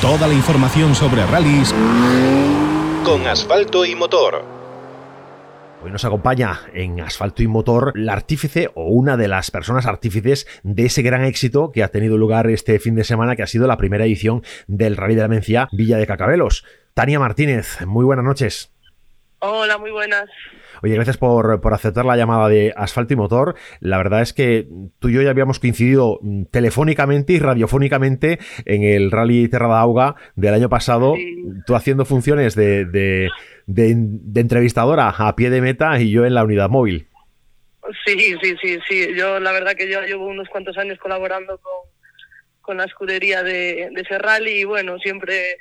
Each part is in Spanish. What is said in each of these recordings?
Toda la información sobre rallies con asfalto y motor. Hoy nos acompaña en Asfalto y Motor la artífice o una de las personas artífices de ese gran éxito que ha tenido lugar este fin de semana, que ha sido la primera edición del Rally de la Mencía Villa de Cacabelos. Tania Martínez, muy buenas noches. Hola, muy buenas. Oye, gracias por, aceptar la llamada de Asfalto y Motor. La verdad es que tú y yo ya habíamos coincidido mm, telefónicamente y radiofónicamente en el Rally Terra da Auga del año pasado, tú haciendo funciones de, de, entrevistadora a pie de meta y yo en la unidad móvil. Sí, sí, sí, sí. Yo la verdad que yo llevo unos cuantos años colaborando con, con la escudería de, de ese rally y bueno, siempre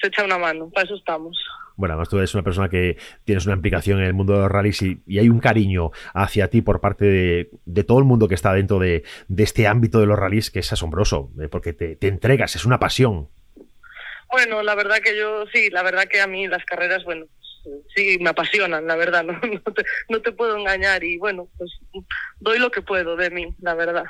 se echa una mano, para eso estamos. Bueno, además tú eres una persona que tienes una implicación en el mundo de los rallies y, hay un cariño hacia ti por parte de, todo el mundo que está dentro de, este ámbito de los rallies que es asombroso, eh, porque te, entregas, es una pasión. Bueno, la verdad que yo sí, la verdad que a mí las carreras, bueno, sí me apasionan, la verdad, no, no, te, puedo engañar y bueno, pues doy lo que puedo de mí, la verdad.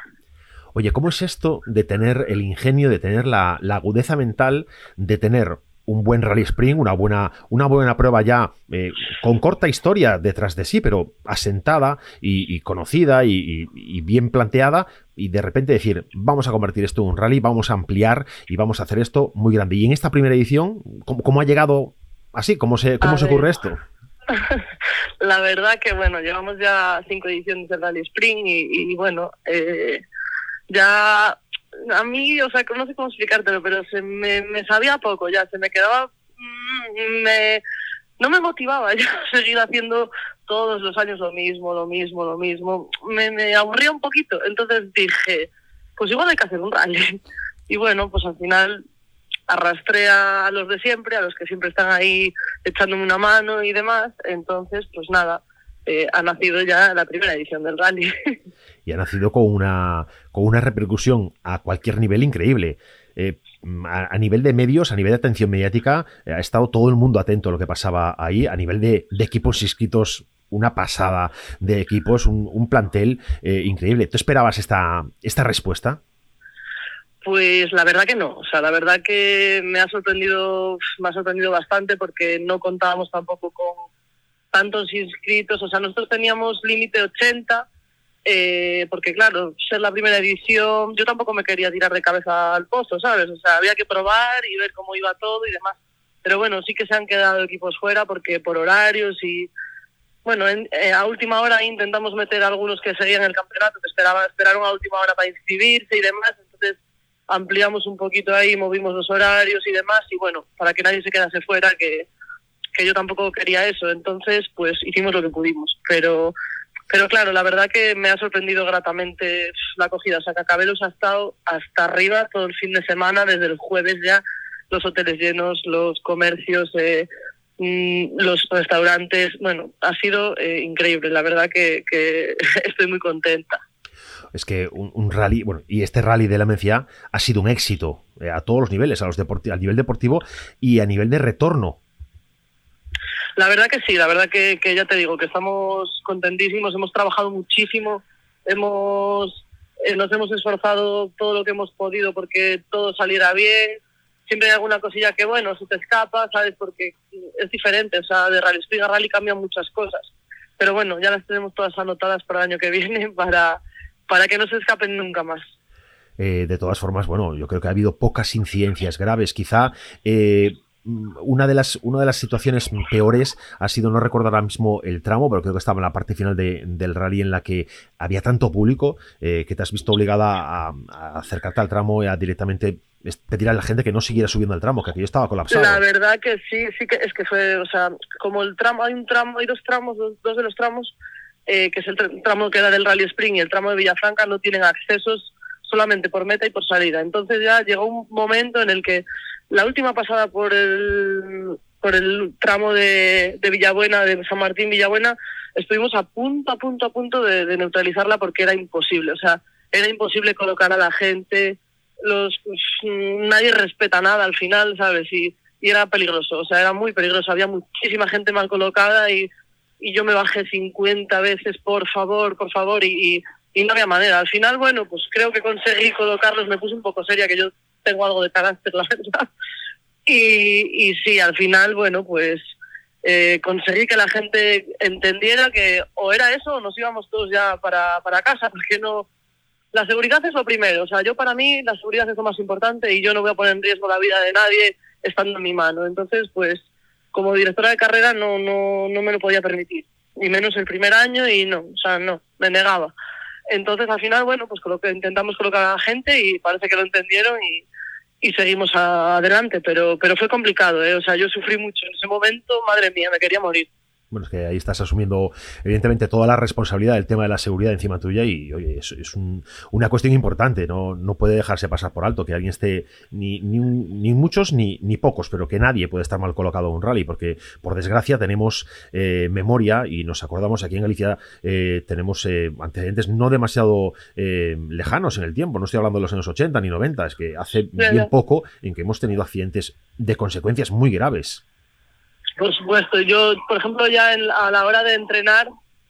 Oye, ¿cómo es esto de tener el ingenio, de tener la, la agudeza mental, de tener un buen Rally Spring, una buena, una buena prueba ya eh, con corta historia detrás de sí, pero asentada y, conocida y, bien planteada, y de repente decir, vamos a convertir esto en un rally, vamos a ampliar y vamos a hacer esto muy grande. Y en esta primera edición, ¿cómo, ha llegado así? ¿Cómo se, cómo se ocurre esto? La verdad que, bueno, llevamos ya cinco ediciones del Rally Spring y, bueno, eh, ya a mí, o sea, no sé cómo explicártelo, pero se me, sabía poco ya, se me quedaba, mm, me, no me motivaba ya seguir haciendo todos los años lo mismo, lo mismo, lo mismo. Me, me aburría un poquito, entonces dije, pues igual hay que hacer un rally. Y bueno, pues al final arrastré a los de siempre, a los que siempre están ahí echándome una mano y demás. Entonces, pues nada, eh, ha nacido ya la primera edición del rally. y ha nacido con una, con una repercusión a cualquier nivel increíble. Eh, a, nivel de medios, a nivel de atención mediática, eh, ha estado todo el mundo atento a lo que pasaba ahí, a nivel de, equipos inscritos una pasada de equipos, un, plantel increíble. ¿Tú esperabas esta, esta respuesta? Pues la verdad que no, o sea, la verdad que me ha sorprendido, me ha sorprendido bastante porque no contábamos tampoco con tantos inscritos, o sea, nosotros teníamos límite 80 eh, porque claro, ser la primera edición, yo tampoco me quería tirar de cabeza al pozo, ¿sabes? O sea, había que probar y ver cómo iba todo y demás. Pero bueno, sí que se han quedado equipos fuera porque por horarios y bueno, eh, a última hora intentamos meter a algunos que seguían el campeonato, que esperaban, esperaron a última hora para inscribirse y demás, entonces ampliamos un poquito ahí, movimos los horarios y demás, y bueno, para que nadie se quedase fuera, que, que yo tampoco quería eso, entonces pues hicimos lo que pudimos, pero pero claro, la verdad que me ha sorprendido gratamente la acogida. O sea, Cacabelos ha estado hasta arriba todo el fin de semana, desde el jueves ya, los hoteles llenos, los comercios, eh, mm, los restaurantes. Bueno, ha sido eh, increíble. La verdad que, estoy muy contenta. Es que un, rally, bueno, y este rally de la Mencia ha sido un éxito eh, a todos los niveles, a los a nivel deportivo y a nivel de retorno la verdad que sí, la verdad que, ya te digo que estamos contentísimos, hemos trabajado muchísimo, hemos eh, nos hemos esforzado todo lo que hemos podido porque todo saliera bien. Siempre hay alguna cosilla que, bueno, se te escapa, ¿sabes? Porque es diferente, o sea, de Rally Spring a Rally cambian muchas cosas. Pero bueno, ya las tenemos todas anotadas para el año que viene para, para que no se escapen nunca más. Eh, de todas formas, bueno, yo creo que ha habido pocas incidencias graves. Quizá eh, una de las una de las situaciones peores ha sido no recuerdo ahora mismo el tramo pero creo que estaba en la parte final del rally en la que había tanto público eh, que te has visto obligada a, acercarte al tramo y a directamente pedir a la gente que no siguiera subiendo el tramo que aquello estaba colapsado. La verdad que sí sí que es que fue o sea como el tramo hay un tramo hay dos tramos dos, de los tramos eh, que es el tramo que da del rally Spring y el tramo de Villafranca no tienen accesos solamente por meta y por salida entonces ya llegó un momento en el que la última pasada por el, por el tramo de, de Villabuena, de San Martín Villabuena, estuvimos a punto, a punto, a punto de, neutralizarla porque era imposible. O sea, era imposible colocar a la gente, los pues, nadie respeta nada al final, ¿sabes? Y, y era peligroso, o sea, era muy peligroso. Había muchísima gente mal colocada y, y yo me bajé 50 veces, por favor, por favor, y, y, no había manera. Al final, bueno, pues creo que conseguí colocarlos, me puse un poco seria, que yo tengo algo de carácter, la verdad. Y, y sí, al final, bueno, pues eh, conseguí que la gente entendiera que o era eso o nos íbamos todos ya para, para casa, porque no... La seguridad es lo primero, o sea, yo para mí la seguridad es lo más importante y yo no voy a poner en riesgo la vida de nadie estando en mi mano. Entonces, pues, como directora de carrera no, no, no me lo podía permitir, ni menos el primer año y no, o sea, no, me negaba. Entonces, al final, bueno, pues intentamos colocar a la gente y parece que lo entendieron y, y seguimos adelante, pero, pero fue complicado, ¿eh? o sea, yo sufrí mucho en ese momento, madre mía, me quería morir bueno, es que ahí estás asumiendo evidentemente toda la responsabilidad del tema de la seguridad encima tuya y oye, es, es una cuestión importante, ¿no? no puede dejarse pasar por alto que alguien esté, ni, ni, ni, muchos ni, ni pocos, pero que nadie puede estar mal colocado en un rally, porque por desgracia tenemos eh, memoria y nos acordamos aquí en Galicia, eh, tenemos eh, antecedentes no demasiado eh, lejanos en el tiempo, no estoy hablando de los años 80 ni 90, es que hace bien poco en que hemos tenido accidentes de consecuencias muy graves. Por supuesto, yo, por ejemplo, ya a la hora de entrenar,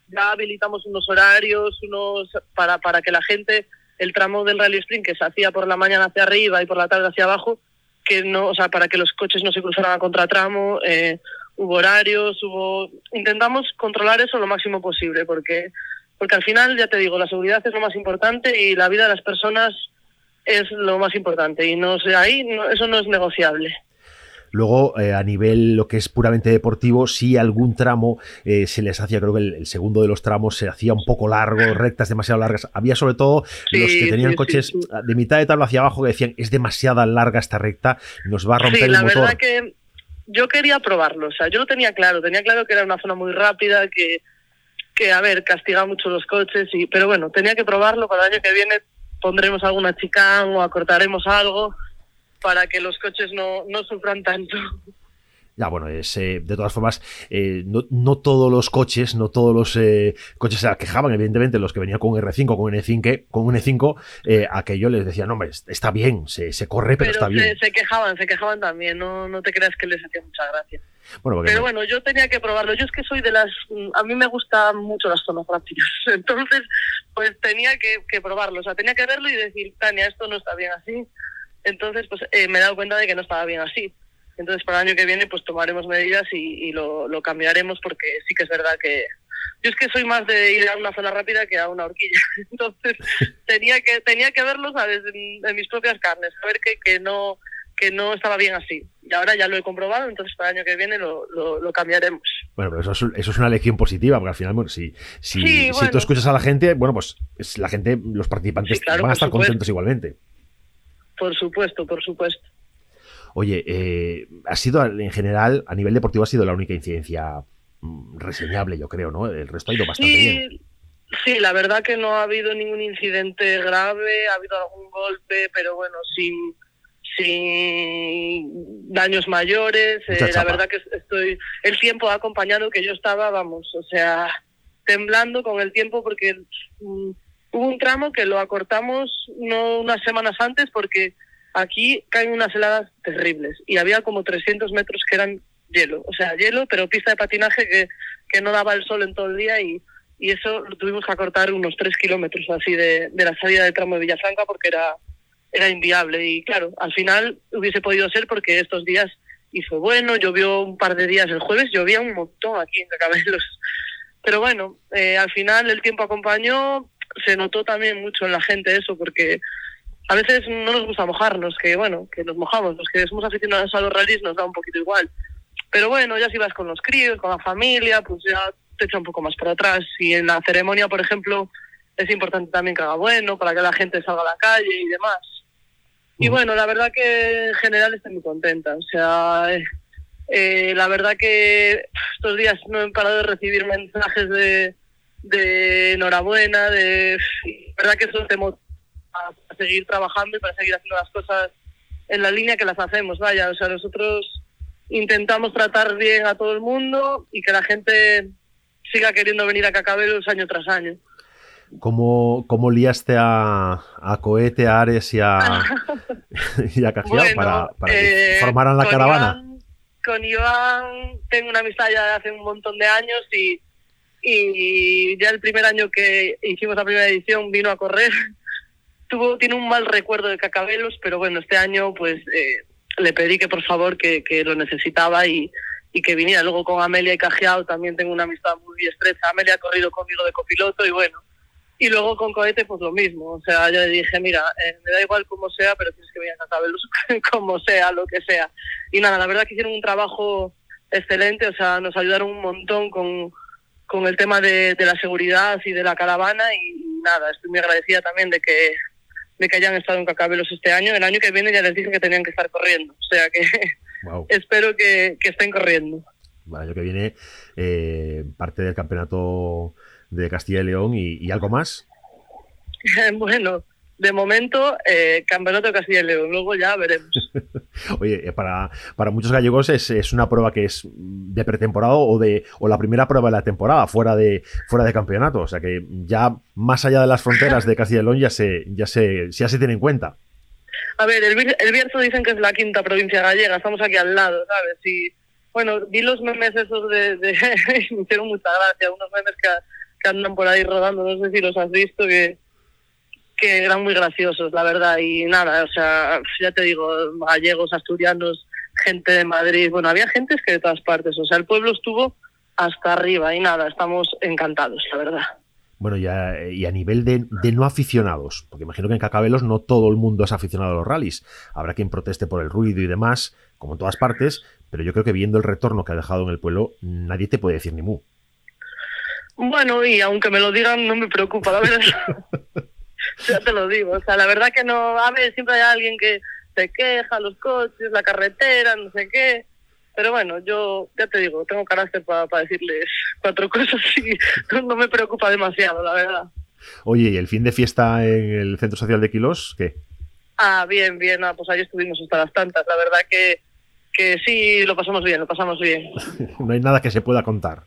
ya habilitamos unos horarios, unos para, para que la gente, el tramo del rally sprint que se hacía por la mañana hacia arriba y por la tarde hacia abajo, que no, o sea, para que los coches no se cruzaran a contratramo, eh, hubo horarios, hubo, intentamos controlar eso lo máximo posible, porque, porque al final, ya te digo, la seguridad es lo más importante y la vida de las personas es lo más importante y no sé, ahí no, eso no es negociable. Luego, eh, a nivel lo que es puramente deportivo, sí algún tramo eh, se les hacía, creo que el, el, segundo de los tramos se hacía un poco largo, rectas demasiado largas. Había sobre todo sí, los que tenían sí, coches sí, de mitad de tabla hacia abajo que decían, es demasiada larga esta recta, nos va a romper el motor. verdad que yo quería probarlo, o sea, yo lo tenía claro, tenía claro que era una zona muy rápida, que, que a ver, castiga mucho los coches, y, pero bueno, tenía que probarlo, para el año que viene pondremos alguna chicán o acortaremos algo, para que los coches no, no sufran tanto. Ya, bueno, es, eh, de todas formas, eh, no, no, todos los coches, no todos los eh, coches se quejaban, evidentemente, los que venían con R5, con N5, con N5, eh, aquello les decían, no, hombre, está bien, se, se corre, pero, pero está se, bien. Se quejaban, se quejaban también, no, no te creas que les hacía mucha gracia. Bueno, pero bueno, yo tenía que probarlo. Yo es que soy de las. A mí me gustan mucho las zonas rápidas. Entonces, pues tenía que, que probarlo. O sea, tenía que verlo y decir, Tania, esto no está bien así entonces, pues eh, me he dado cuenta de que no estaba bien así. Entonces, para el año que viene, pues tomaremos medidas y, y lo, lo, cambiaremos porque sí que es verdad que yo es que soy más de ir a una zona rápida que a una horquilla. Entonces, tenía que tenía que verlo, ¿sabes? En, en mis propias carnes, saber que, que no que no estaba bien así. Y ahora ya lo he comprobado, entonces para el año que viene lo, lo, lo cambiaremos. Bueno, pero eso es, eso es, una lección positiva, porque al final, bueno, si, si, sí, bueno. si tú escuchas a la gente, bueno, pues es, la gente, los participantes sí, claro, van a estar contentos igualmente. Por supuesto, por supuesto. Oye, eh, ha sido en general, a nivel deportivo, ha sido la única incidencia mm, reseñable, yo creo, ¿no? El resto ha ido bastante sí, bien. Sí, la verdad que no ha habido ningún incidente grave, ha habido algún golpe, pero bueno, sin, sin daños mayores. Eh, la verdad que estoy, el tiempo ha acompañado que yo estaba, vamos, o sea, temblando con el tiempo porque mm, hubo un tramo que lo acortamos no unas semanas antes porque aquí caen unas heladas terribles y había como 300 metros que eran hielo, o sea, hielo, pero pista de patinaje que, que no daba el sol en todo el día y, y eso lo tuvimos que acortar unos 3 kilómetros así de, de la salida del tramo de Villafranca porque era, era inviable y claro, al final hubiese podido ser porque estos días hizo bueno, llovió un par de días el jueves, llovía un montón aquí en Cacabelos. Pero bueno, eh, al final el tiempo acompañó, se notó también mucho en la gente eso, porque a veces no nos gusta mojarnos, que bueno, que nos mojamos, los que somos aficionados a los rallies nos da un poquito igual. Pero bueno, ya si vas con los críos, con la familia, pues ya te echa un poco más para atrás. Y en la ceremonia, por ejemplo, es importante también que haga bueno, para que la gente salga a la calle y demás. Y bueno, la verdad que en general estoy muy contenta. O sea, eh, eh, la verdad que estos días no he parado de recibir mensajes de, de enhorabuena, de verdad que eso te motiva a seguir trabajando y para seguir haciendo las cosas en la línea que las hacemos, vaya, o sea, nosotros intentamos tratar bien a todo el mundo y que la gente siga queriendo venir a Cacabelos año tras año. ¿Cómo, cómo liaste a, a Cohete, a Ares y a, y a bueno, para, para que eh, formaran la caravana? Iván, con Iván tengo una amistad ya de hace un montón de años y y ya el primer año que hicimos la primera edición vino a correr. Tuvo, tiene un mal recuerdo de Cacabelos, pero bueno, este año pues eh, le pedí que por favor que, que lo necesitaba y, y que viniera. Luego con Amelia y Cajeado también tengo una amistad muy estrecha. Amelia ha corrido conmigo de copiloto y bueno. Y luego con Cohete pues lo mismo. O sea, yo le dije, mira, eh, me da igual como sea, pero tienes que venir a Cacabelos como sea, lo que sea. Y nada, la verdad que hicieron un trabajo excelente, o sea, nos ayudaron un montón con, con el tema de, de la seguridad y de la caravana y nada, estoy muy agradecida también de que de que hayan estado en Cacabelos este año. El año que viene ya les dije que tenían que estar corriendo, o sea que Wow. espero que, que estén corriendo. El año que viene, eh, parte del campeonato de Castilla y León y, y algo más. bueno, de momento, eh, Campeonato Castilla y León, luego ya veremos. Oye, eh, para, para muchos gallegos es, es una prueba que es de pretemporada o de o la primera prueba de la temporada fuera de fuera de campeonato, o sea que ya más allá de las fronteras de Castilla y León ya se ya se ya se tiene en cuenta. A ver, el, el Bierzo dicen que es la quinta provincia gallega, estamos aquí al lado, ¿sabes? Y bueno, vi los memes esos de... de me hicieron mucha gracia, unos memes que, que andan por ahí rodando, no sé si los has visto, que, que eran muy graciosos, la verdad. Y nada, o sea, ya te digo, gallegos, asturianos, gente de Madrid, bueno, había gentes que de todas partes, o sea, el pueblo estuvo hasta arriba y nada, estamos encantados, la verdad. Bueno, y a, y a nivel de, de no aficionados, porque imagino que en Cacabelos no todo el mundo es aficionado a los rallies. Habrá quien proteste por el ruido y demás, como en todas partes, pero yo creo que viendo el retorno que ha dejado en el pueblo, nadie te puede decir ni mu. Bueno, y aunque me lo digan, no me preocupa, la verdad. ya te lo digo. O sea, la verdad que no. A ver, siempre hay alguien que se queja, los coches, la carretera, no sé qué. Pero bueno, yo ya te digo, tengo carácter para decirles cuatro cosas y no, me preocupa demasiado, la verdad. Oye, ¿y el fin de fiesta en el Centro Social de Quilos? ¿Qué? Ah, bien, bien. Ah, pues ahí estuvimos hasta las tantas. La verdad que, que sí, lo pasamos bien, lo pasamos bien. no hay nada que se pueda contar.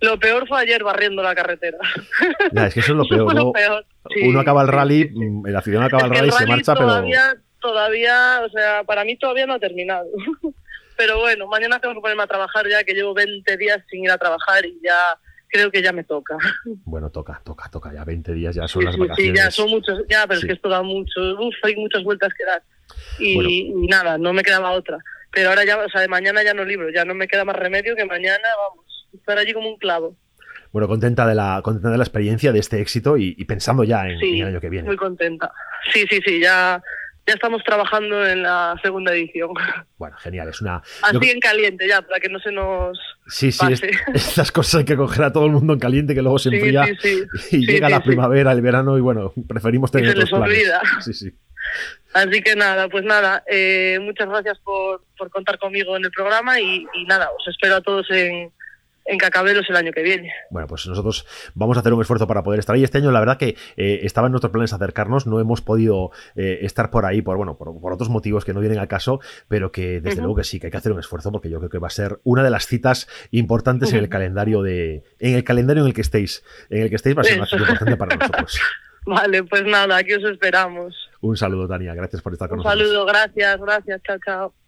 Lo peor fue ayer barriendo la carretera. Ya, es que eso es lo peor. fue lo ¿no? peor. Sí, Uno acaba el rally, mm, el aficionado acaba el rally y se marcha, pero todavía, todavía, o sea, para mí todavía no ha terminado. pero bueno, mañana tengo que ponerme a trabajar ya, que llevo 20 días sin ir a trabajar y ya creo que ya me toca. bueno, toca, toca, toca. Ya 20 días ya son Sí, las sí, vacaciones. sí, ya son muchos, ya, pero es que esto da mucho, uf, hay muchas vueltas que dar. Y, Bueno. y nada, no me quedaba otra. Pero ahora ya, o sea, de mañana ya no libro, ya no me queda más remedio que mañana, vamos, estar allí como un clavo. Bueno, contenta de la, contenta de la experiencia, de este éxito y, y pensando ya en, el año que viene. muy contenta. Sí, sí, sí, ya, ya estamos trabajando en la segunda edición. Bueno, genial, es una... Así yo- en caliente ya, para que no se nos Sí, sí, es- estas cosas hay que coger a todo el mundo en caliente que luego se enfría sí, sí. y llega la primavera, el verano y bueno, preferimos tener se les planes. olvida. Sí, sí. Así que nada, pues nada, eh, muchas gracias por, por contar conmigo en el programa y, y nada, os espero a todos en, en Cacabelos el año que viene. Bueno, pues nosotros vamos a hacer un esfuerzo para poder estar ahí. Este año, la verdad que eh, estaba en nuestros planes acercarnos, no hemos podido eh, estar por ahí por bueno, por, por otros motivos que no vienen al caso, pero que desde luego que sí, que hay que hacer un esfuerzo porque yo creo que va a ser una de las citas importantes en el calendario de, en el calendario en el que estéis, en el que estéis va a ser una cita importante para nosotros. Vale, pues nada, aquí os esperamos. Un saludo, Tania, gracias por estar con Un nosotros. saludo, gracias, gracias, chao, chao.